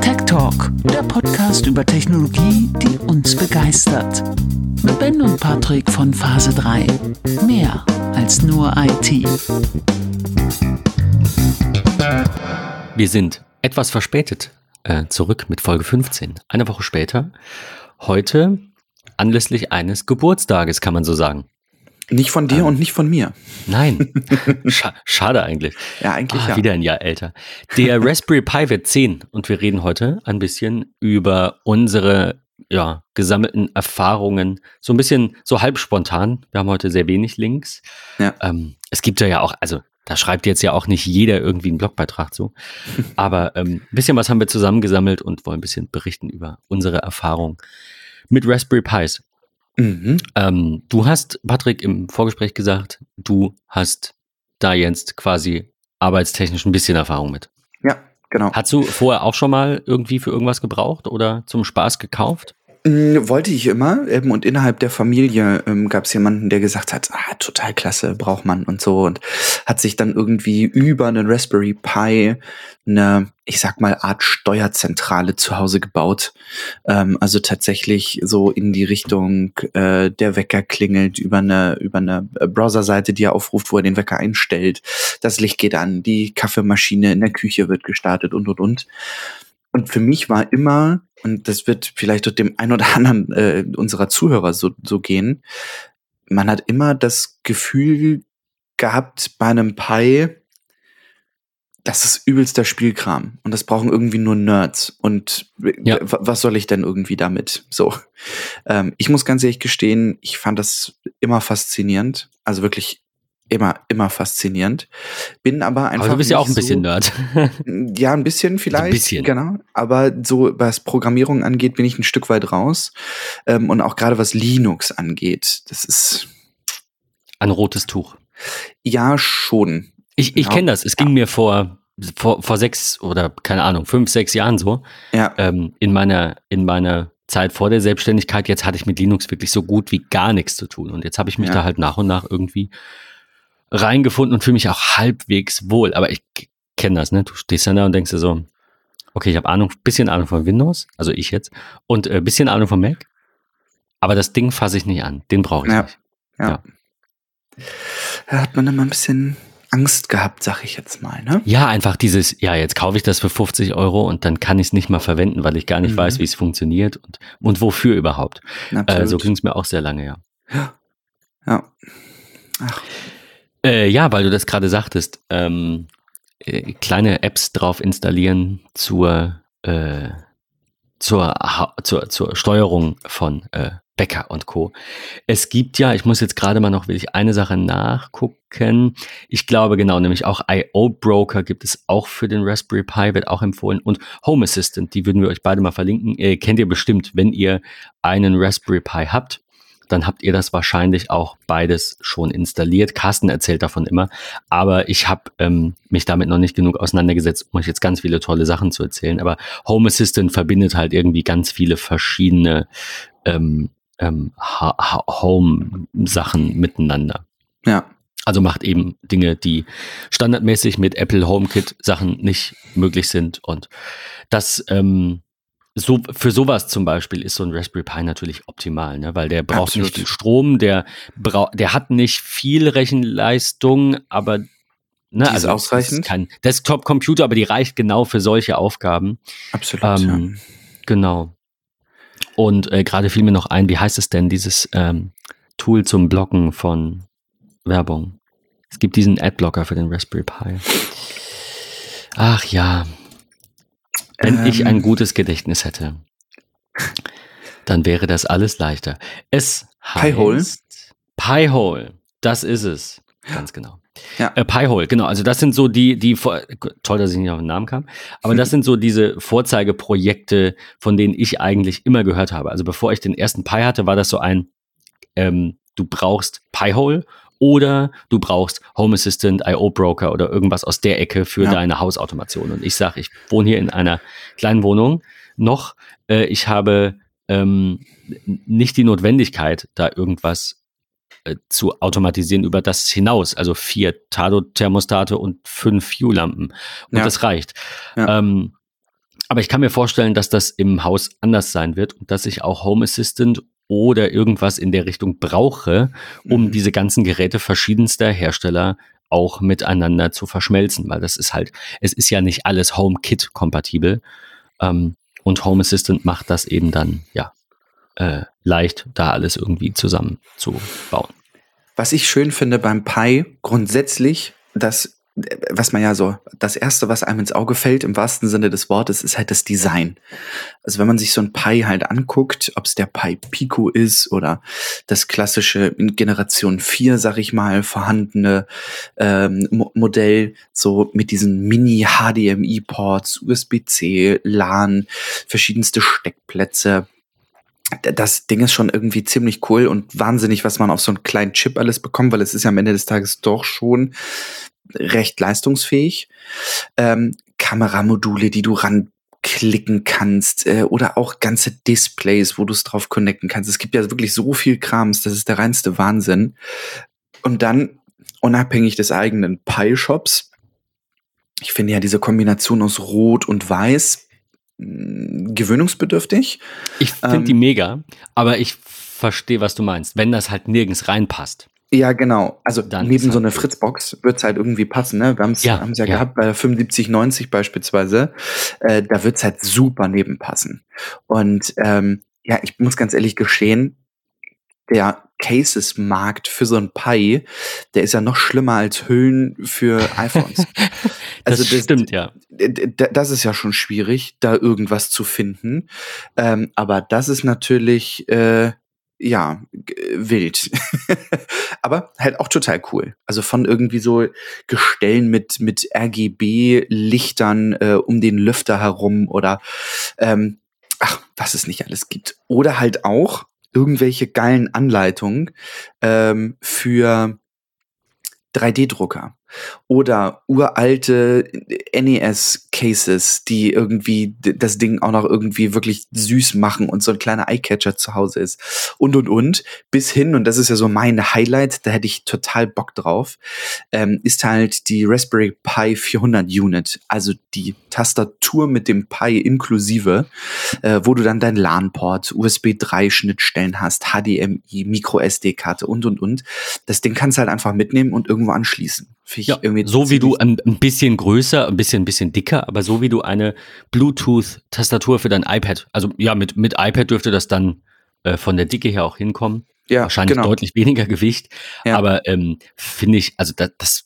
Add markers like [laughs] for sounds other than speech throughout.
Tech Talk, der Podcast über Technologie, die uns begeistert. Mit Ben und Patrick von Phase 3. Mehr als nur IT. Wir sind etwas verspätet äh, zurück mit Folge 15. Eine Woche später. Heute anlässlich eines Geburtstages, kann man so sagen. Nicht von dir Ähm. und nicht von mir. Nein, [laughs] Scha schade eigentlich. Ja, eigentlich Ah, ja. Wieder ein Jahr älter. Der Raspberry Pi wird 10 und wir reden heute ein bisschen über unsere ja, gesammelten Erfahrungen. So ein bisschen so halb spontan. Wir haben heute sehr wenig Links. Ja. Ähm, es gibt ja auch, also da schreibt jetzt ja auch nicht jeder irgendwie einen Blogbeitrag zu. [laughs] Aber ähm, ein bisschen was haben wir zusammengesammelt und wollen ein bisschen berichten über unsere Erfahrung mit Raspberry Pis. Mhm. Ähm, du hast, Patrick, im Vorgespräch gesagt, du hast da jetzt quasi arbeitstechnisch ein bisschen Erfahrung mit. Ja, genau. Hast du vorher auch schon mal irgendwie für irgendwas gebraucht oder zum Spaß gekauft? Mm, Wollte ich immer. Ähm, und innerhalb der Familie ähm, gab es jemanden, der gesagt hat, ah, total klasse, braucht man und so. Und hat sich dann irgendwie über einen Raspberry Pi eine, ich sag mal, Art Steuerzentrale zu Hause gebaut. Ähm, also tatsächlich so in die Richtung, äh, der Wecker klingelt über eine, über eine Browserseite, die er aufruft, wo er den Wecker einstellt. Das Licht geht an, die Kaffeemaschine in der Küche wird gestartet und, und, und. Und für mich war immer, und das wird vielleicht durch dem ein oder anderen äh, unserer Zuhörer so, so gehen, man hat immer das Gefühl gehabt bei einem Pi, das ist übelster Spielkram und das brauchen irgendwie nur Nerds. Und Ja. was soll ich denn irgendwie damit? So. Ähm, ich muss ganz ehrlich gestehen, ich fand das immer faszinierend. Also wirklich immer, immer faszinierend. Bin aber einfach. Aber du bist ja auch ein bisschen so, Nerd. [laughs] ja, ein bisschen vielleicht. bisschen. Genau. Aber so, was Programmierung angeht, bin ich ein Stück weit raus. Ähm, und auch gerade was Linux angeht, das ist Ein rotes Tuch. ja schon. Ich, ich Ja. kenne das. Es ging mir vor, vor, vor sechs oder keine Ahnung, fünf, sechs Jahren so. Ja. Ähm, in meiner, in meiner Zeit vor der Selbstständigkeit, jetzt hatte ich mit Linux wirklich so gut wie gar nichts zu tun. Und jetzt habe ich mich Ja. da halt nach und nach irgendwie reingefunden und fühle mich auch halbwegs wohl. Aber ich kenne das, ne? Du stehst dann da und denkst dir so, okay, ich habe Ahnung, bisschen Ahnung von Windows, also ich jetzt, und äh, bisschen Ahnung von Mac. Aber das Ding fasse ich nicht an. Den brauche ich Ja. nicht. Ja. Da hat man immer ein bisschen Angst gehabt, sag ich jetzt mal, ne? Ja, einfach dieses, ja, jetzt kaufe ich das für 50 Euro und dann kann ich es nicht mal verwenden, weil ich gar nicht Mhm. weiß, wie es funktioniert und, und wofür überhaupt. Äh, so ging es mir auch sehr lange, ja. ja. Ach, Äh, ja, weil du das gerade sagtest, ähm, äh, kleine Apps drauf installieren zur, äh, zur, zur, zur Steuerung von äh, Bäcker und Co. Es gibt ja, ich muss jetzt gerade mal noch, will ich eine Sache nachgucken. Ich glaube genau, nämlich auch IO Broker gibt es auch für den Raspberry Pi, wird auch empfohlen. Und Home Assistant, die würden wir euch beide mal verlinken. Äh, kennt ihr bestimmt, wenn ihr einen Raspberry Pi habt dann habt ihr das wahrscheinlich auch beides schon installiert. Carsten erzählt davon immer, aber ich habe ähm, mich damit noch nicht genug auseinandergesetzt, um euch jetzt ganz viele tolle Sachen zu erzählen. Aber Home Assistant verbindet halt irgendwie ganz viele verschiedene ähm, ähm, Home-Sachen miteinander. ja. Also macht eben Dinge, die standardmäßig mit Apple HomeKit Sachen nicht möglich sind. Und das ähm, so für sowas zum Beispiel ist so ein Raspberry Pi natürlich optimal, ne? weil der braucht Absolut. nicht viel Strom, der braucht, der hat nicht viel Rechenleistung, aber ne, Die ist es ausreichend. kein Desktop-Computer, aber die reicht genau für solche Aufgaben. Absolut. Ähm, Genau. Und äh, gerade fiel mir noch ein, wie heißt es denn, dieses ähm, Tool zum Blocken von Werbung? Es gibt diesen Adblocker für den Raspberry Pi. Ach ja, wenn ich Ähm. ein gutes Gedächtnis hätte, dann wäre das alles leichter. Es heißt Pi-hole. Das ist es. Ganz genau. Ja. Äh, Pi-hole, genau. Also das sind so die, die, Vor- toll, dass ich nicht auf den Namen kam, aber das [laughs] sind so diese Vorzeigeprojekte, von denen ich eigentlich immer gehört habe. Also bevor ich den ersten Pi hatte, war das so ein, ähm, du brauchst Pi-hole oder du brauchst Home Assistant, IO Broker oder irgendwas aus der Ecke für Ja. deine Hausautomation. Und ich sage, ich wohne hier in einer kleinen Wohnung noch. Äh, ich habe ähm, nicht die Notwendigkeit, da irgendwas äh, zu automatisieren über das hinaus. Also vier Tado-Thermostate und fünf Hue-Lampen. Und Ja. das reicht. Ja. Ähm, aber ich kann mir vorstellen, dass das im Haus anders sein wird und dass ich auch Home Assistant oder irgendwas in der Richtung brauche, um Mhm. diese ganzen Geräte verschiedenster Hersteller auch miteinander zu verschmelzen, weil das ist halt, es ist ja nicht alles HomeKit kompatibel. Ähm, und Home Assistant macht das eben dann, ja, äh, leicht, da alles irgendwie zusammenzubauen. Was ich schön finde beim Pi grundsätzlich, dass was man ja so, das erste, was einem ins Auge fällt, im wahrsten Sinne des Wortes, ist halt das Design. Also wenn man sich so ein Pi halt anguckt, ob es der Pi Pico ist oder das klassische in Generation 4, sag ich mal, vorhandene ähm, Mo Modell, so mit diesen Mini-HDMI-Ports, USB-C, LAN, verschiedenste Steckplätze, das Ding ist schon irgendwie ziemlich cool und wahnsinnig, was man auf so einen kleinen Chip alles bekommt, weil es ist ja am Ende des Tages doch schon recht leistungsfähig. Ähm, Kameramodule, die du ranklicken kannst äh, oder auch ganze Displays, wo du es drauf connecten kannst. Es gibt ja wirklich so viel Krams, das ist der reinste Wahnsinn. Und dann, unabhängig des eigenen Pi-Shops, ich finde ja diese Kombination aus Rot und Weiß mh, gewöhnungsbedürftig. Ich finde Ähm, die mega, aber ich verstehe, was du meinst. Wenn das halt nirgends reinpasst. Ja, genau. Also Dann neben so halt einer. Fritzbox wird's halt irgendwie passen. Ne? Wir haben's, Ja, haben's ja, ja. gehabt bei der 7590 beispielsweise. Äh, da wird's halt super nebenpassen. Und ähm, ja, ich muss ganz ehrlich gestehen, der Cases-Markt für so ein Pi, der ist ja noch schlimmer als Hüllen für iPhones. [laughs] Das, Also das- stimmt, ja. Das ist ja schon schwierig, da irgendwas zu finden. Ähm, aber das ist natürlich, äh, ja, wild. [laughs] aber halt auch total cool. Also von irgendwie so Gestellen mit, mit RGB-Lichtern äh, um den Lüfter herum oder, ähm, ach, was es nicht alles gibt. Oder halt auch irgendwelche geilen Anleitungen ähm, für 3D-Drucker oder uralte NES-Cases, die irgendwie das Ding auch noch irgendwie wirklich süß machen und so ein kleiner Eyecatcher zu Hause ist und und und bis hin und das ist ja so mein Highlight, da hätte ich total Bock drauf, ähm, ist halt die Raspberry Pi 400 Unit, also die Tastatur mit dem Pi inklusive, äh, wo du dann dein LAN-Port, USB 3 Schnittstellen hast, HDMI, Micro SD-Karte und und und. Das Ding kannst du halt einfach mitnehmen und irgendwo anschließen. Find Ja, irgendwie so wie du ein, ein bisschen größer, ein bisschen, ein bisschen dicker, aber so wie du eine Bluetooth-Tastatur für dein iPad, also ja, mit, mit iPad dürfte das dann äh, von der Dicke her auch hinkommen. ja, Wahrscheinlich genau. deutlich weniger Gewicht. Ja. Aber ähm, finde ich, also das, das,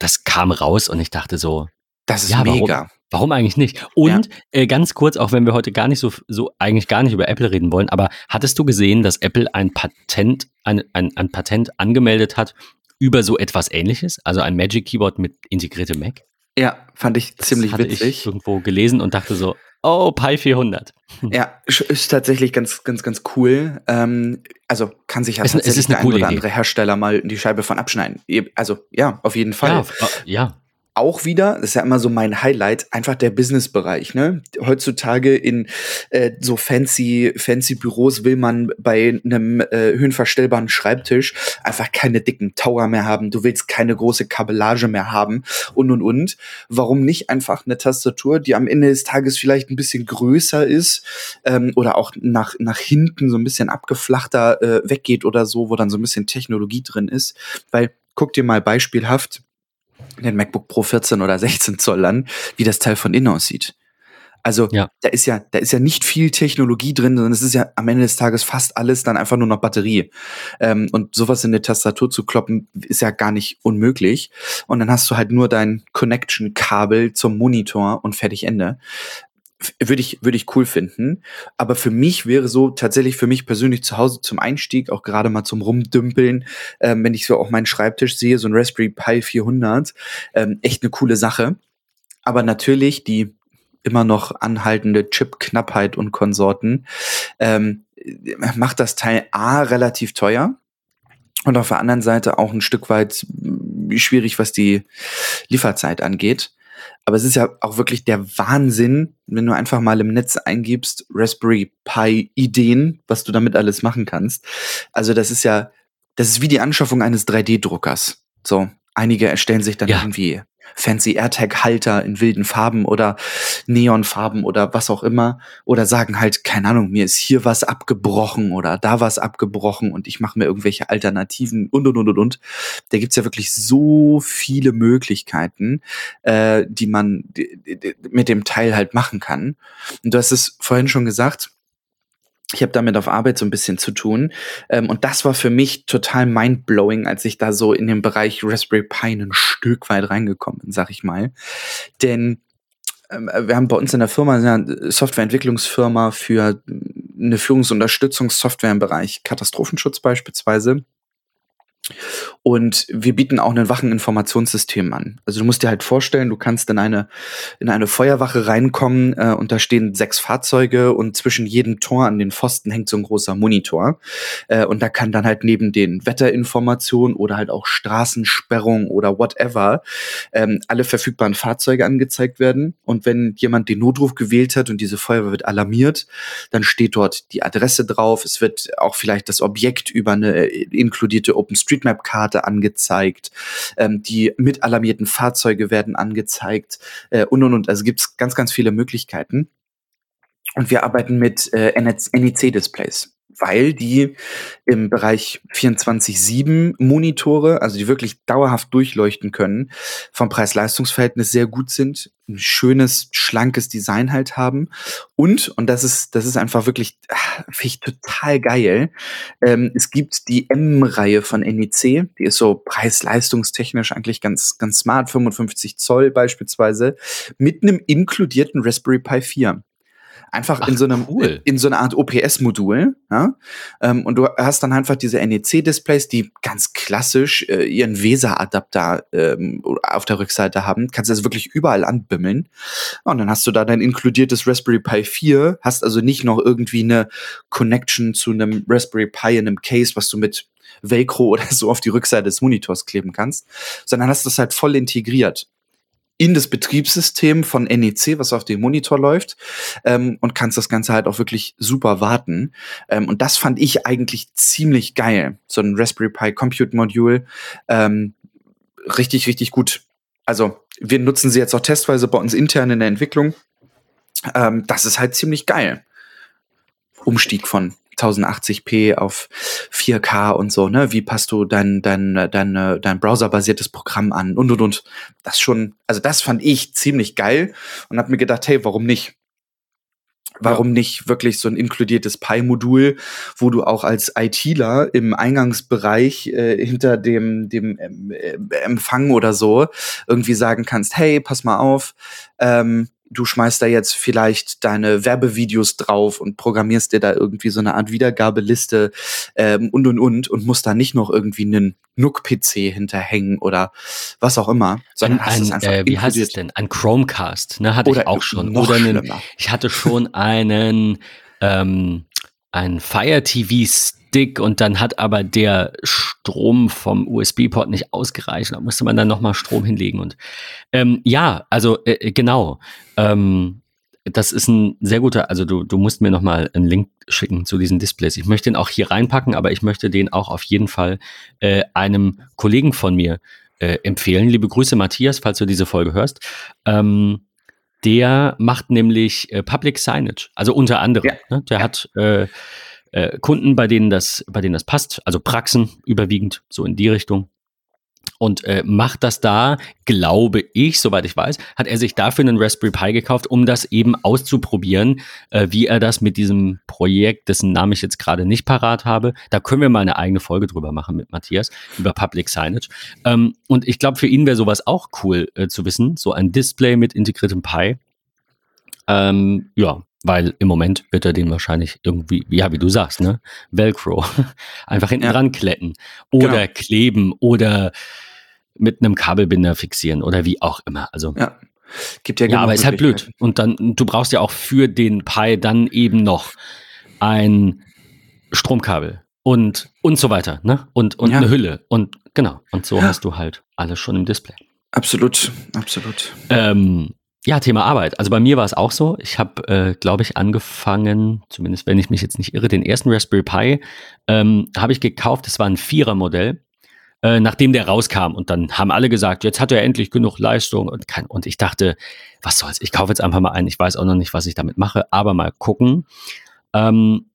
das kam raus und ich dachte so, Das ist Ja, warum? mega. Warum eigentlich nicht? Und äh, ganz kurz, auch wenn wir heute gar nicht so, so eigentlich gar nicht über Apple reden wollen, aber hattest du gesehen, dass Apple ein Patent, ein, ein, ein Patent angemeldet hat über so etwas ähnliches? Also ein Magic Keyboard mit integriertem Mac? Ja, fand ich Das ziemlich hatte ich witzig. irgendwo gelesen und dachte so, oh, Pi 400. [laughs] Ja, ist tatsächlich ganz, ganz, ganz cool. Ähm, also kann sich ja Es- es tatsächlich eine der ein oder Idee. andere Hersteller mal die Scheibe von abschneiden. Also ja, auf jeden Fall. Ja, äh, ja. Auch wieder, das ist ja immer so mein Highlight, einfach der Businessbereich. Ne? Heutzutage in äh, so fancy, fancy Büros will man bei einem äh, höhenverstellbaren Schreibtisch einfach keine dicken Tower mehr haben. Du willst keine große Kabellage mehr haben und und und. Warum nicht einfach eine Tastatur, die am Ende des Tages vielleicht ein bisschen größer ist ähm, oder auch nach, nach hinten so ein bisschen abgeflachter äh, weggeht oder so, wo dann so ein bisschen Technologie drin ist. Weil guck dir mal beispielhaft den MacBook Pro 14 oder 16 Zoll an, wie das Teil von innen aussieht. Also Ja. da ist ja, da ist ja nicht viel Technologie drin, sondern es ist ja am Ende des Tages fast alles dann einfach nur noch Batterie. Ähm, und sowas in eine Tastatur zu kloppen, ist ja gar nicht unmöglich. Und dann hast du halt nur dein Connection-Kabel zum Monitor und fertig Ende. Würde ich, würde ich cool finden. Aber für mich wäre so tatsächlich für mich persönlich zu Hause zum Einstieg, auch gerade mal zum Rumdümpeln, ähm, wenn ich so auch meinen Schreibtisch sehe, so ein Raspberry Pi 400, ähm, echt eine coole Sache. Aber natürlich die immer noch anhaltende Chip-Knappheit und Konsorten ähm, macht das Teil A relativ teuer und auf der anderen Seite auch ein Stück weit mm, schwierig, was die Lieferzeit angeht. Aber es ist ja auch wirklich der Wahnsinn, wenn du einfach mal im Netz eingibst, Raspberry Pi Ideen, was du damit alles machen kannst. Also das ist ja das ist wie die Anschaffung eines 3D-Druckers. So, einige erstellen sich dann Ja. irgendwie fancy AirTag-Halter in wilden Farben oder Neonfarben oder was auch immer. Oder sagen halt, keine Ahnung, mir ist hier was abgebrochen oder da was abgebrochen und ich mache mir irgendwelche Alternativen und und und und und. Da gibt's ja wirklich so viele Möglichkeiten, äh, die man mit dem Teil halt machen kann. Und du hast es vorhin schon gesagt, ich habe damit auf Arbeit so ein bisschen zu tun. Ähm, und das war für mich total mindblowing, als ich da so in den Bereich Raspberry Pi ein Stück weit reingekommen bin, sag ich mal. Denn ähm, wir haben bei uns in der Firma eine Softwareentwicklungsfirma für eine Führungsunterstützungssoftware im Bereich Katastrophenschutz beispielsweise. Und wir bieten auch ein Wacheninformationssystem an. Also du musst dir halt vorstellen, du kannst in eine, in eine Feuerwache reinkommen äh, und da stehen sechs Fahrzeuge und zwischen jedem Tor an den Pfosten hängt so ein großer Monitor. Äh, und da kann dann halt neben den Wetterinformationen oder halt auch Straßensperrung oder whatever ähm, alle verfügbaren Fahrzeuge angezeigt werden. Und wenn jemand den Notruf gewählt hat und diese Feuerwehr wird alarmiert, dann steht dort die Adresse drauf. Es wird auch vielleicht das Objekt über eine äh, inkludierte OpenStreetMap-Karte angezeigt. Ähm, die mit alarmierten Fahrzeuge werden angezeigt äh, und und und. Also gibt es ganz, ganz viele Möglichkeiten. Und wir arbeiten mit äh, NEC-Displays, weil die im Bereich 24-7 Monitore, also die wirklich dauerhaft durchleuchten können, vom Preis-Leistungs-Verhältnis sehr gut sind, ein schönes, schlankes Design halt haben. Und, und das ist, das ist einfach wirklich, ah, finde ich total geil. Ähm, es gibt die M-Reihe von NEC, die ist so preis-leistungstechnisch eigentlich ganz, ganz smart, 55 Zoll beispielsweise, mit einem inkludierten Raspberry Pi 4 einfach Ach, in so einem cool. in so einer Art OPS-Modul. Ja? Ähm, und du hast dann einfach diese NEC-Displays, die ganz klassisch äh, ihren Weser-Adapter ähm, auf der Rückseite haben. Kannst also wirklich überall anbimmeln. Und dann hast du da dein inkludiertes Raspberry Pi 4, hast also nicht noch irgendwie eine Connection zu einem Raspberry Pi in einem Case, was du mit Velcro [laughs] oder so auf die Rückseite des Monitors kleben kannst, sondern hast das halt voll integriert in das Betriebssystem von NEC, was auf dem Monitor läuft, ähm, und kannst das Ganze halt auch wirklich super warten. Ähm, und das fand ich eigentlich ziemlich geil. So ein Raspberry Pi Compute Module. Ähm, richtig, richtig gut. Also, wir nutzen sie jetzt auch testweise bei uns intern in der Entwicklung. Ähm, das ist halt ziemlich geil. Umstieg von 1080p auf 4K und so, ne? Wie passt du dein, dein, dein, dein browserbasiertes Programm an und und und. Das schon, also das fand ich ziemlich geil und hab mir gedacht, hey, warum nicht? Warum nicht wirklich so ein inkludiertes Pi-Modul, wo du auch als ITler im Eingangsbereich äh, hinter dem, dem ähm, äh, Empfang oder so irgendwie sagen kannst, hey, pass mal auf, ähm, du schmeißt da jetzt vielleicht deine Werbevideos drauf und programmierst dir da irgendwie so eine Art Wiedergabeliste ähm, und und und und musst da nicht noch irgendwie einen NUC-PC hinterhängen oder was auch immer, sondern hast es ein, einfach äh, wie heißt es denn? Ein Chromecast, ne? Hatte Oder ich auch schon. Oder einen, schlimmer. ich hatte schon einen, ähm, einen Fire TV Stick und dann hat aber der Strom vom USB-Port nicht ausgereicht. Da musste man dann nochmal Strom hinlegen. Und ähm, ja, also äh, genau. Ähm, das ist ein sehr guter, also du, du musst mir nochmal einen Link schicken zu diesen Displays. Ich möchte den auch hier reinpacken, aber ich möchte den auch auf jeden Fall äh, einem Kollegen von mir äh, empfehlen. Liebe Grüße, Matthias, falls du diese Folge hörst. Ähm, der macht nämlich äh, Public Signage, also unter anderem. Ja. Ne? Der hat äh, Kunden, bei denen das, bei denen das passt, also Praxen überwiegend so in die Richtung. Und äh, macht das da, glaube ich, soweit ich weiß, hat er sich dafür einen Raspberry Pi gekauft, um das eben auszuprobieren, äh, wie er das mit diesem Projekt, dessen Namen ich jetzt gerade nicht parat habe. Da können wir mal eine eigene Folge drüber machen mit Matthias, über Public Signage. Ähm, und ich glaube, für ihn wäre sowas auch cool äh, zu wissen, so ein Display mit integriertem Pi. Ähm, ja, weil im Moment wird er den wahrscheinlich irgendwie, ja, wie du sagst, ne? Velcro. [laughs] Einfach hinten Ja. dran kletten. Oder Genau. kleben oder mit einem Kabelbinder fixieren oder wie auch immer. Also, ja, Ja. Gibt ja, genug aber ist halt blöd. Und dann, du brauchst ja auch für den Pi dann eben noch ein Stromkabel und, und so weiter, ne? Und, und Ja. eine Hülle. Und genau. Und so Ja. hast du halt alles schon im Display. Absolut, absolut. Ähm, ja, Thema Arbeit. Also bei mir war es auch so. Ich habe, äh, glaube ich, angefangen, zumindest wenn ich mich jetzt nicht irre, den ersten Raspberry Pi ähm, habe ich gekauft. Das war ein Vierer-Modell, äh, nachdem der rauskam. Und dann haben alle gesagt, jetzt hat er endlich genug Leistung. Und, kann, und ich dachte, was soll's, ich kaufe jetzt einfach mal einen. Ich weiß auch noch nicht, was ich damit mache, aber mal gucken. Ähm,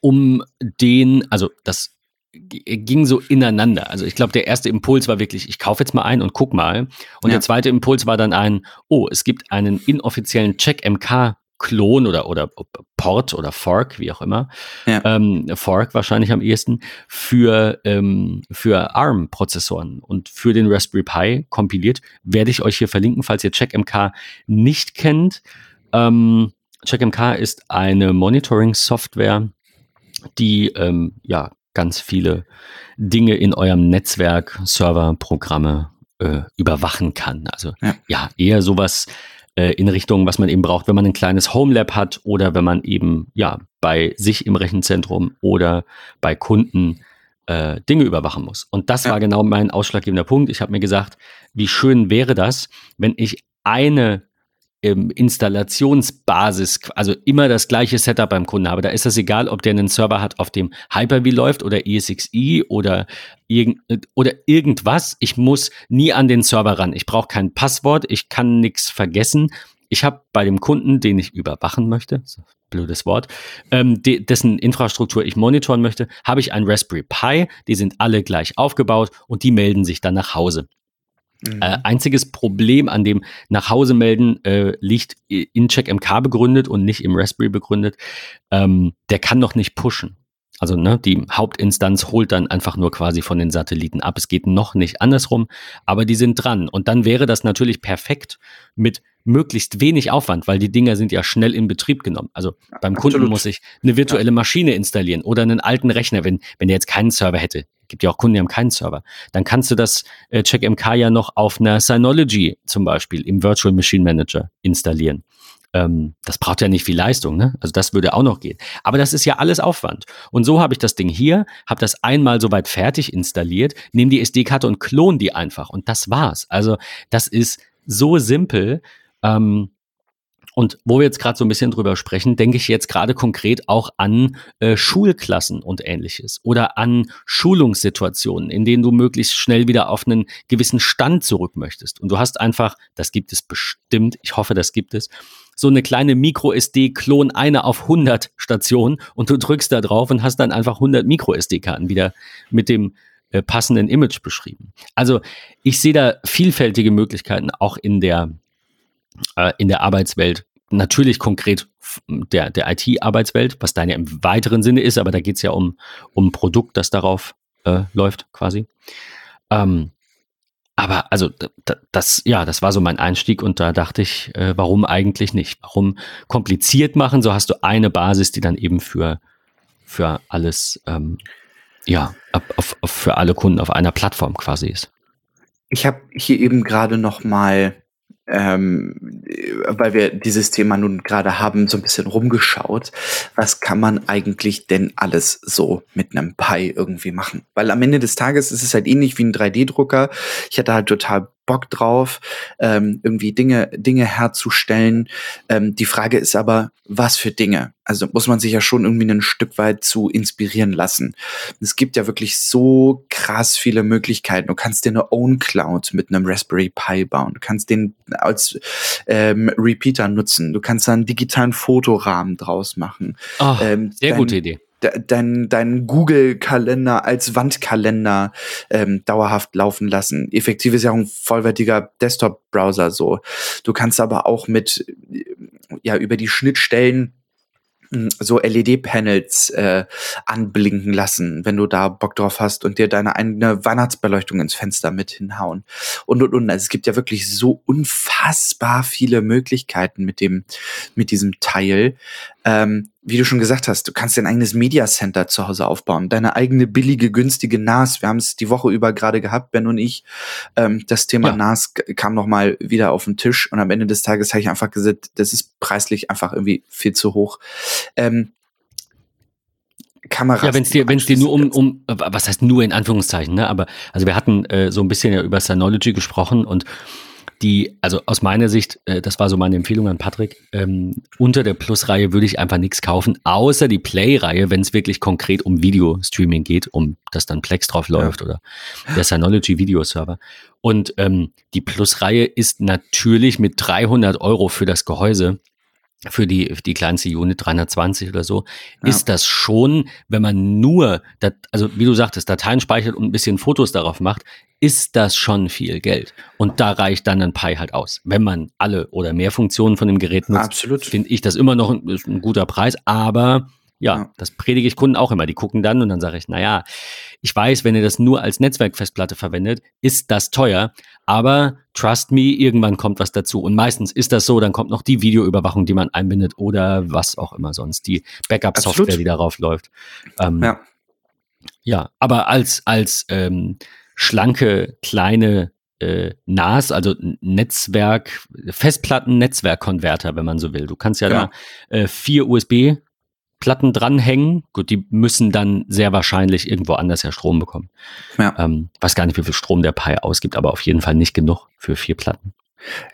um den, also das ging so ineinander. Also ich glaube, der erste Impuls war wirklich, ich kaufe jetzt mal ein und guck mal. Und ja. der zweite Impuls war dann ein, oh, es gibt einen inoffiziellen Check-MK Klon oder, oder Port oder Fork, wie auch immer, ja. ähm, Fork wahrscheinlich am ehesten, für, ähm, für ARM-Prozessoren und für den Raspberry Pi kompiliert. Werde ich euch hier verlinken, falls ihr CheckMK nicht kennt. Ähm, CheckMK ist eine Monitoring-Software, die ähm, ja ganz viele Dinge in eurem Netzwerk, Server, Programme äh, überwachen kann. Also ja, ja eher sowas äh, in Richtung, was man eben braucht, wenn man ein kleines Homelab hat oder wenn man eben ja bei sich im Rechenzentrum oder bei Kunden äh, Dinge überwachen muss. Und das ja. war genau mein ausschlaggebender Punkt. Ich habe mir gesagt, wie schön wäre das, wenn ich eine ähm, Installationsbasis, also immer das gleiche Setup beim Kunden habe. Da ist das egal, ob der einen Server hat, auf dem Hyper-V läuft oder ESXi oder, irgend, oder irgendwas. Ich muss nie an den Server ran. Ich brauche kein Passwort, ich kann nichts vergessen. Ich habe bei dem Kunden, den ich überwachen möchte, blödes Wort, ähm, de dessen Infrastruktur ich monitoren möchte, habe ich ein Raspberry Pi. Die sind alle gleich aufgebaut und die melden sich dann nach Hause. Mhm. Äh, einziges Problem an dem Nachhause melden äh, liegt in CheckMK begründet und nicht im Raspberry begründet. Ähm, der kann noch nicht pushen. Also ne, die Hauptinstanz holt dann einfach nur quasi von den Satelliten ab. Es geht noch nicht andersrum, aber die sind dran. Und dann wäre das natürlich perfekt mit möglichst wenig Aufwand, weil die Dinger sind ja schnell in Betrieb genommen. Also beim Kunden Absolut. muss ich eine virtuelle Maschine installieren oder einen alten Rechner, wenn, wenn der jetzt keinen Server hätte. Gibt ja auch Kunden, die haben keinen Server. Dann kannst du das äh, CheckMK ja noch auf einer Synology zum Beispiel im Virtual Machine Manager installieren. Ähm, das braucht ja nicht viel Leistung, ne? Also das würde auch noch gehen. Aber das ist ja alles Aufwand. Und so habe ich das Ding hier, habe das einmal soweit fertig installiert, nehme die SD-Karte und klon die einfach. Und das war's. Also das ist so simpel. Ähm, und wo wir jetzt gerade so ein bisschen drüber sprechen, denke ich jetzt gerade konkret auch an äh, Schulklassen und ähnliches oder an Schulungssituationen, in denen du möglichst schnell wieder auf einen gewissen Stand zurück möchtest. Und du hast einfach, das gibt es bestimmt, ich hoffe, das gibt es, so eine kleine Micro-SD-Klon, eine auf 100 Stationen und du drückst da drauf und hast dann einfach 100 Micro-SD-Karten wieder mit dem äh, passenden Image beschrieben. Also ich sehe da vielfältige Möglichkeiten auch in der äh, in der Arbeitswelt. Natürlich konkret der, der IT-Arbeitswelt, was ja im weiteren Sinne ist, aber da geht es ja um, um ein Produkt, das darauf äh, läuft, quasi. Ähm, aber also das, ja, das war so mein Einstieg und da dachte ich, äh, warum eigentlich nicht? Warum kompliziert machen? So hast du eine Basis, die dann eben für, für alles, ähm, ja, auf, auf, für alle Kunden auf einer Plattform quasi ist. Ich habe hier eben gerade noch mal ähm, weil wir dieses Thema nun gerade haben, so ein bisschen rumgeschaut. Was kann man eigentlich denn alles so mit einem Pi irgendwie machen? Weil am Ende des Tages ist es halt ähnlich wie ein 3D-Drucker. Ich hatte halt total Bock drauf, ähm, irgendwie Dinge, Dinge herzustellen. Ähm, die Frage ist aber, was für Dinge? Also muss man sich ja schon irgendwie ein Stück weit zu inspirieren lassen. Es gibt ja wirklich so krass viele Möglichkeiten. Du kannst dir eine Own Cloud mit einem Raspberry Pi bauen. Du kannst den als ähm, Repeater nutzen. Du kannst da einen digitalen Fotorahmen draus machen. Oh, ähm, sehr gute Idee dein, dein Google-Kalender als Wandkalender ähm, dauerhaft laufen lassen. Effektiv ist ja auch ein vollwertiger Desktop-Browser so. Du kannst aber auch mit, ja, über die Schnittstellen hm, so LED-Panels äh, anblinken lassen, wenn du da Bock drauf hast und dir deine eigene Weihnachtsbeleuchtung ins Fenster mit hinhauen. Und und und. Also es gibt ja wirklich so unfassbar viele Möglichkeiten mit dem, mit diesem Teil. Ähm, wie du schon gesagt hast, du kannst dein eigenes Media Center zu Hause aufbauen, deine eigene billige, günstige NAS. Wir haben es die Woche über gerade gehabt, Ben und ich. Ähm, das Thema ja. NAS kam noch mal wieder auf den Tisch und am Ende des Tages habe ich einfach gesagt, das ist preislich einfach irgendwie viel zu hoch. Ähm, Kameras. Ja, wenn es dir, wenn es dir nur um, um, was heißt nur in Anführungszeichen, ne? Aber also wir hatten äh, so ein bisschen ja über Synology gesprochen und die, also aus meiner Sicht, äh, das war so meine Empfehlung an Patrick, ähm, unter der Plus-Reihe würde ich einfach nichts kaufen, außer die Play-Reihe, wenn es wirklich konkret um Video-Streaming geht, um dass dann Plex drauf läuft ja. oder der Synology Video-Server. Und ähm, die Plus-Reihe ist natürlich mit 300 Euro für das Gehäuse für die, für die kleinste Unit 320 oder so, ja. ist das schon, wenn man nur, dat, also wie du sagtest, Dateien speichert und ein bisschen Fotos darauf macht, ist das schon viel Geld. Und da reicht dann ein Pi halt aus. Wenn man alle oder mehr Funktionen von dem Gerät nutzt, finde ich das immer noch ein, ein guter Preis, aber ja, ja, das predige ich Kunden auch immer. Die gucken dann und dann sage ich, naja, ich weiß, wenn ihr das nur als Netzwerkfestplatte verwendet, ist das teuer, aber trust me, irgendwann kommt was dazu. Und meistens ist das so, dann kommt noch die Videoüberwachung, die man einbindet oder was auch immer sonst, die Backup-Software, die darauf läuft. Ähm, ja. ja, aber als, als ähm, schlanke, kleine äh, NAS, also Netzwerk, Festplatten-Netzwerk-Konverter, wenn man so will. Du kannst ja, ja. da äh, vier USB Platten dranhängen. Gut, die müssen dann sehr wahrscheinlich irgendwo anders ja Strom bekommen. Ja. Ähm, weiß gar nicht, wie viel Strom der Pi ausgibt, aber auf jeden Fall nicht genug für vier Platten.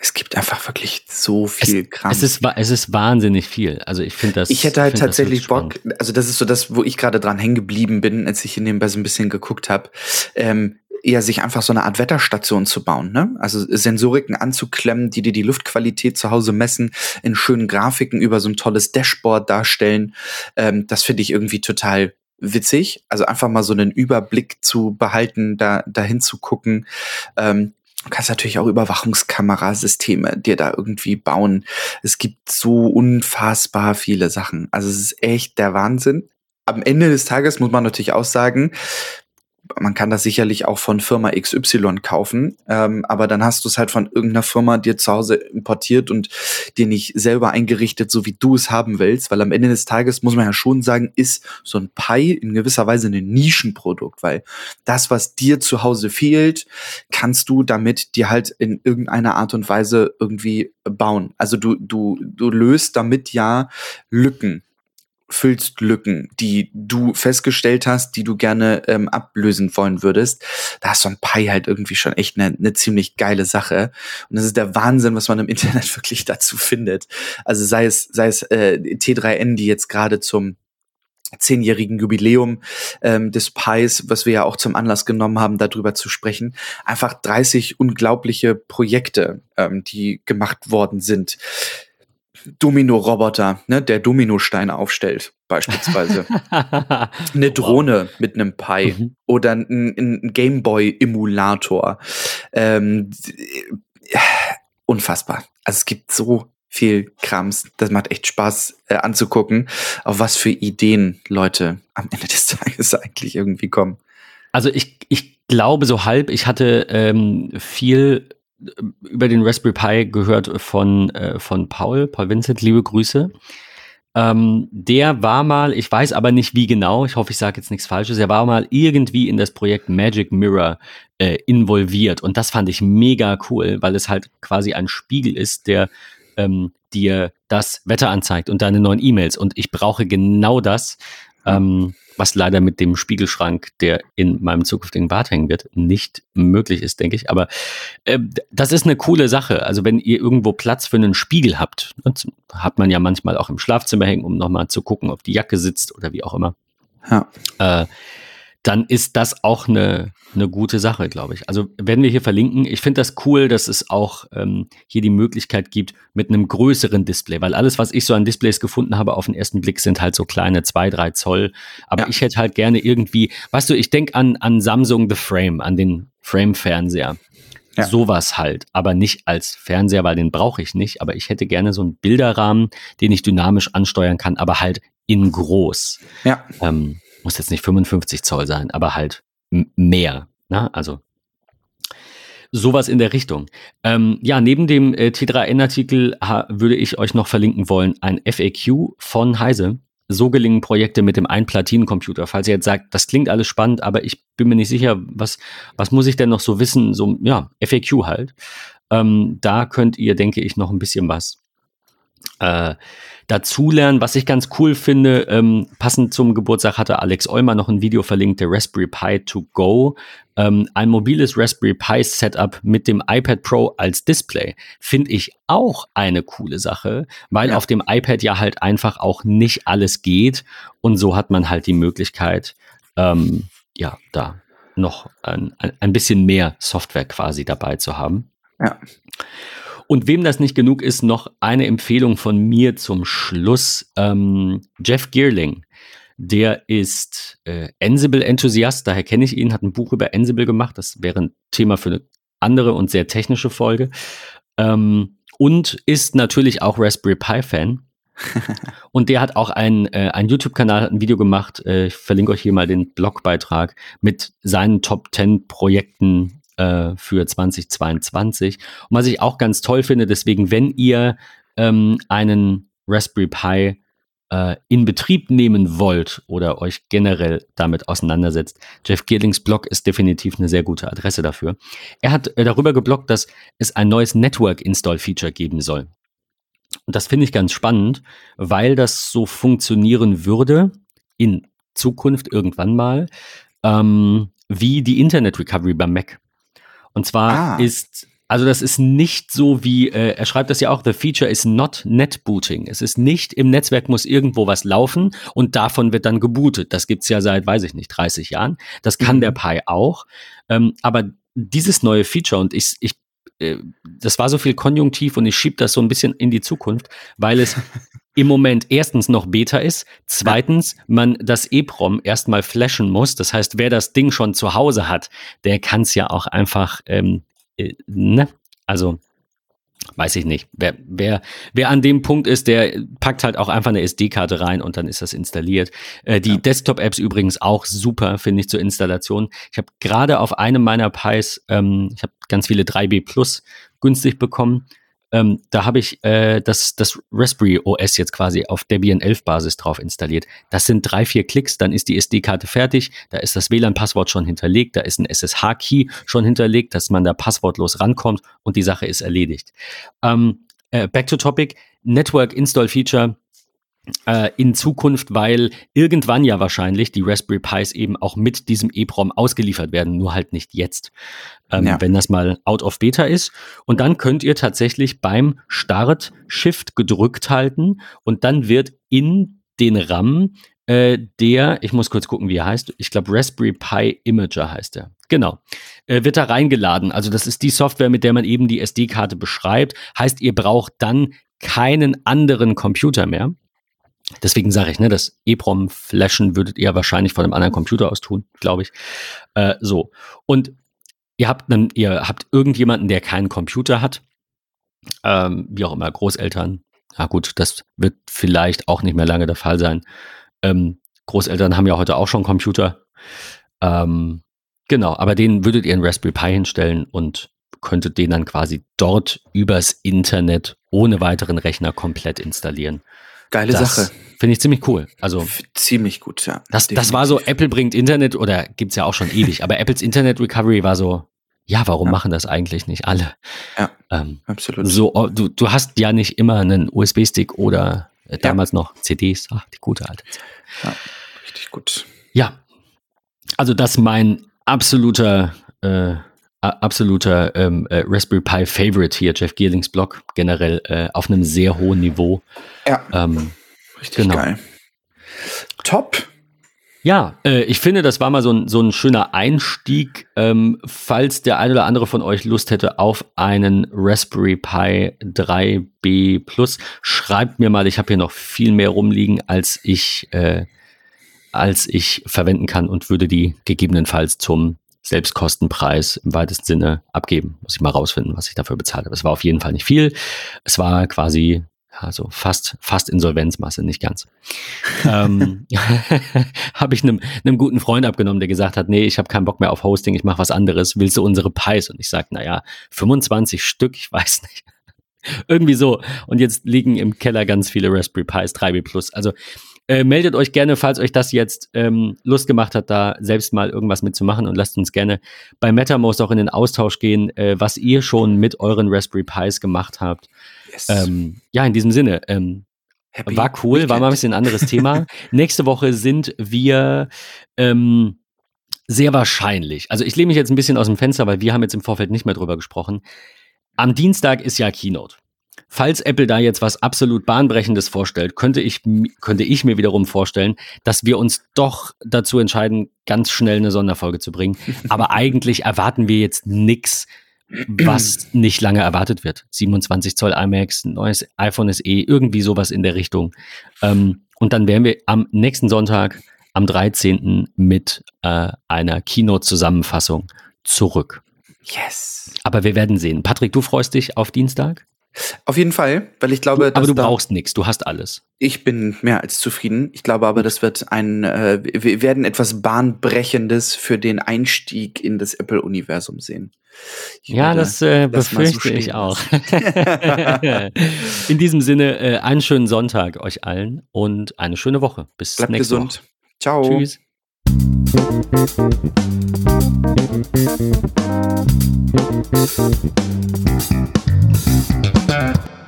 Es gibt einfach wirklich so viel es, Kram. Es ist, es ist wahnsinnig viel. Also ich finde das. Ich hätte halt tatsächlich Bock, also das ist so das, wo ich gerade dran hängen geblieben bin, als ich in dem so ein bisschen geguckt habe. Ähm, eher sich einfach so eine Art Wetterstation zu bauen, ne? Also Sensoriken anzuklemmen, die dir die Luftqualität zu Hause messen, in schönen Grafiken über so ein tolles Dashboard darstellen. Ähm, das finde ich irgendwie total witzig. Also einfach mal so einen Überblick zu behalten, da dahin zu gucken. Ähm, Du kannst natürlich auch Überwachungskamerasysteme dir da irgendwie bauen. Es gibt so unfassbar viele Sachen. Also es ist echt der Wahnsinn. Am Ende des Tages muss man natürlich auch sagen, man kann das sicherlich auch von Firma XY kaufen, ähm, aber dann hast du es halt von irgendeiner Firma dir zu Hause importiert und dir nicht selber eingerichtet, so wie du es haben willst, weil am Ende des Tages muss man ja schon sagen, ist so ein Pi in gewisser Weise ein Nischenprodukt, weil das, was dir zu Hause fehlt, kannst du damit dir halt in irgendeiner Art und Weise irgendwie bauen. Also du, du, du löst damit ja Lücken füllst Lücken, die du festgestellt hast, die du gerne ähm, ablösen wollen würdest. Da ist so ein Pi halt irgendwie schon echt eine, eine ziemlich geile Sache. Und das ist der Wahnsinn, was man im [laughs] Internet wirklich dazu findet. Also sei es, sei es äh, T3N, die jetzt gerade zum zehnjährigen Jubiläum ähm, des Pis, was wir ja auch zum Anlass genommen haben, darüber zu sprechen. Einfach 30 unglaubliche Projekte, ähm, die gemacht worden sind. Domino-Roboter, ne, der Dominosteine aufstellt, beispielsweise. [laughs] Eine Drohne wow. mit einem Pi mhm. oder ein, ein Gameboy-Emulator. Ähm, unfassbar. Also es gibt so viel Krams. Das macht echt Spaß äh, anzugucken, auf was für Ideen Leute am Ende des [laughs] Tages eigentlich irgendwie kommen. Also ich, ich glaube so halb, ich hatte ähm, viel über den Raspberry Pi gehört von, äh, von Paul, Paul Vincent, liebe Grüße. Ähm, der war mal, ich weiß aber nicht wie genau, ich hoffe, ich sage jetzt nichts Falsches, er war mal irgendwie in das Projekt Magic Mirror äh, involviert und das fand ich mega cool, weil es halt quasi ein Spiegel ist, der ähm, dir das Wetter anzeigt und deine neuen E-Mails und ich brauche genau das. Ähm, was leider mit dem Spiegelschrank, der in meinem zukünftigen Bad hängen wird, nicht möglich ist, denke ich. Aber äh, das ist eine coole Sache. Also wenn ihr irgendwo Platz für einen Spiegel habt, hat man ja manchmal auch im Schlafzimmer hängen, um nochmal zu gucken, ob die Jacke sitzt oder wie auch immer. Ja. Äh, dann ist das auch eine, eine gute Sache, glaube ich. Also werden wir hier verlinken. Ich finde das cool, dass es auch ähm, hier die Möglichkeit gibt mit einem größeren Display, weil alles, was ich so an Displays gefunden habe auf den ersten Blick, sind halt so kleine zwei, drei Zoll. Aber ja. ich hätte halt gerne irgendwie, weißt du, ich denke an, an Samsung The Frame, an den Frame-Fernseher. Ja. Sowas halt, aber nicht als Fernseher, weil den brauche ich nicht. Aber ich hätte gerne so einen Bilderrahmen, den ich dynamisch ansteuern kann, aber halt in groß. Ja. Ähm, muss jetzt nicht 55 Zoll sein, aber halt mehr. Ne? Also sowas in der Richtung. Ähm, ja, neben dem äh, T3N-Artikel würde ich euch noch verlinken wollen, ein FAQ von Heise. So gelingen Projekte mit dem Ein-Platinen-Computer. Falls ihr jetzt sagt, das klingt alles spannend, aber ich bin mir nicht sicher, was, was muss ich denn noch so wissen? So, ja, FAQ halt. Ähm, da könnt ihr, denke ich, noch ein bisschen was äh, dazulernen. Was ich ganz cool finde, ähm, passend zum Geburtstag hatte Alex Eumer noch ein Video verlinkt, der Raspberry Pi to go. Ähm, ein mobiles Raspberry Pi Setup mit dem iPad Pro als Display finde ich auch eine coole Sache, weil ja. auf dem iPad ja halt einfach auch nicht alles geht und so hat man halt die Möglichkeit, ähm, ja, da noch ein, ein bisschen mehr Software quasi dabei zu haben. Ja. Und wem das nicht genug ist, noch eine Empfehlung von mir zum Schluss. Ähm, Jeff Geerling, der ist äh, Ansible-Enthusiast, daher kenne ich ihn, hat ein Buch über Ansible gemacht. Das wäre ein Thema für eine andere und sehr technische Folge. Ähm, und ist natürlich auch Raspberry Pi-Fan. [laughs] und der hat auch ein, äh, ein YouTube-Kanal, ein Video gemacht. Äh, ich verlinke euch hier mal den Blogbeitrag mit seinen Top 10 Projekten äh, für 2022. Und was ich auch ganz toll finde, deswegen, wenn ihr ähm, einen Raspberry Pi äh, in Betrieb nehmen wollt oder euch generell damit auseinandersetzt, Jeff Geerlings Blog ist definitiv eine sehr gute Adresse dafür. Er hat äh, darüber geblockt, dass es ein neues Network-Install-Feature geben soll. Und das finde ich ganz spannend, weil das so funktionieren würde in Zukunft irgendwann mal, ähm, wie die Internet Recovery beim Mac. Und zwar ah. ist, also das ist nicht so wie, äh, er schreibt das ja auch, the feature is not netbooting. Es ist nicht, im Netzwerk muss irgendwo was laufen und davon wird dann gebootet. Das gibt's ja seit, weiß ich nicht, 30 Jahren. Das kann mhm. der Pi auch. Ähm, aber dieses neue Feature, und ich, ich äh, das war so viel Konjunktiv und ich schieb das so ein bisschen in die Zukunft, weil es [laughs] im Moment erstens noch Beta ist, zweitens man das EEPROM erstmal flashen muss. Das heißt, wer das Ding schon zu Hause hat, der kann es ja auch einfach, ähm, äh, ne? Also weiß ich nicht. Wer, wer, wer an dem Punkt ist, der packt halt auch einfach eine SD-Karte rein und dann ist das installiert. Äh, die ja. Desktop-Apps übrigens auch super, finde ich, zur Installation. Ich habe gerade auf einem meiner Pis, ähm, ich habe ganz viele 3B Plus günstig bekommen ähm, da habe ich äh, das, das Raspberry OS jetzt quasi auf Debian 11 Basis drauf installiert. Das sind drei, vier Klicks, dann ist die SD-Karte fertig, da ist das WLAN-Passwort schon hinterlegt, da ist ein SSH-Key schon hinterlegt, dass man da passwortlos rankommt und die Sache ist erledigt. Ähm, äh, back to topic, Network Install Feature in Zukunft, weil irgendwann ja wahrscheinlich die Raspberry Pis eben auch mit diesem EEPROM ausgeliefert werden, nur halt nicht jetzt, ähm, ja. wenn das mal out of beta ist. Und dann könnt ihr tatsächlich beim Start Shift gedrückt halten und dann wird in den RAM äh, der, ich muss kurz gucken, wie er heißt, ich glaube Raspberry Pi Imager heißt er. Genau. Äh, wird da reingeladen. Also das ist die Software, mit der man eben die SD-Karte beschreibt. Heißt, ihr braucht dann keinen anderen Computer mehr. Deswegen sage ich, ne, das EEPROM flashen würdet ihr wahrscheinlich von einem anderen Computer aus tun, glaube ich. Äh, so. Und ihr habt dann, ihr habt irgendjemanden, der keinen Computer hat, ähm, wie auch immer, Großeltern. Ja gut, das wird vielleicht auch nicht mehr lange der Fall sein. Ähm, Großeltern haben ja heute auch schon Computer. Ähm, genau, aber den würdet ihr in Raspberry Pi hinstellen und könntet den dann quasi dort übers Internet ohne weiteren Rechner komplett installieren. Geile das Sache. Finde ich ziemlich cool. Also ziemlich gut, ja. Das, das war so, Apple bringt Internet oder gibt's ja auch schon ewig, aber Apples Internet Recovery war so, ja, warum ja. machen das eigentlich nicht alle? Ja, ähm, absolut. So, oh, du, du hast ja nicht immer einen USB-Stick oder äh, damals ja. noch CDs. Ach, die gute alte Zeit. Ja, richtig gut. Ja, also das mein absoluter äh, absoluter ähm, äh, Raspberry Pi Favorite hier, Jeff Geerlings Blog, generell äh, auf einem sehr hohen Niveau. Ja. Ähm, Richtig genau. geil. Top. Ja, äh, ich finde, das war mal so ein, so ein schöner Einstieg. Ähm, falls der eine oder andere von euch Lust hätte auf einen Raspberry Pi 3B Plus, schreibt mir mal. Ich habe hier noch viel mehr rumliegen, als ich, äh, als ich verwenden kann und würde die gegebenenfalls zum Selbstkostenpreis im weitesten Sinne abgeben. Muss ich mal rausfinden, was ich dafür bezahlt habe. Es war auf jeden Fall nicht viel. Es war quasi also fast, fast Insolvenzmasse, nicht ganz. ähm, [laughs] [laughs] habe ich einem, einem guten Freund abgenommen, der gesagt hat, nee, ich habe keinen Bock mehr auf Hosting, ich mache was anderes, willst du unsere Pies? Und ich sage, naja, 25 Stück, ich weiß nicht. [laughs] Irgendwie so. Und jetzt liegen im Keller ganz viele Raspberry Pis 3B Plus. Also äh, meldet euch gerne, falls euch das jetzt ähm, Lust gemacht hat, da selbst mal irgendwas mitzumachen und lasst uns gerne bei MetaMost auch in den Austausch gehen, äh, was ihr schon mit euren Raspberry Pis gemacht habt. Yes. Ähm, ja, in diesem Sinne, ähm, war cool, Weekend. war mal ein bisschen ein anderes Thema. [laughs] Nächste Woche sind wir ähm, sehr wahrscheinlich, also ich lehne mich jetzt ein bisschen aus dem Fenster, weil wir haben jetzt im Vorfeld nicht mehr drüber gesprochen. Am Dienstag ist ja Keynote. Falls Apple da jetzt was absolut Bahnbrechendes vorstellt, könnte ich, könnte ich mir wiederum vorstellen, dass wir uns doch dazu entscheiden, ganz schnell eine Sonderfolge zu bringen. [laughs] Aber eigentlich erwarten wir jetzt nichts, was nicht lange erwartet wird. 27 Zoll IMAX, neues iPhone SE, irgendwie sowas in der Richtung. Ähm, und dann wären wir am nächsten Sonntag, am 13. mit äh, einer Keynote-Zusammenfassung zurück. Yes. Aber wir werden sehen. Patrick, du freust dich auf Dienstag? Auf jeden Fall, weil ich glaube, du, aber du brauchst nichts, du hast alles. Ich bin mehr als zufrieden. Ich glaube aber, das wird ein, äh, wir werden etwas bahnbrechendes für den Einstieg in das Apple-Universum sehen. Ich ja, das, äh, das befürchte so ich auch. [laughs] in diesem Sinne, äh, einen schönen Sonntag euch allen und eine schöne Woche. Bis Bleibt nächste gesund. Woche. Ciao. Tschüss. Thank you.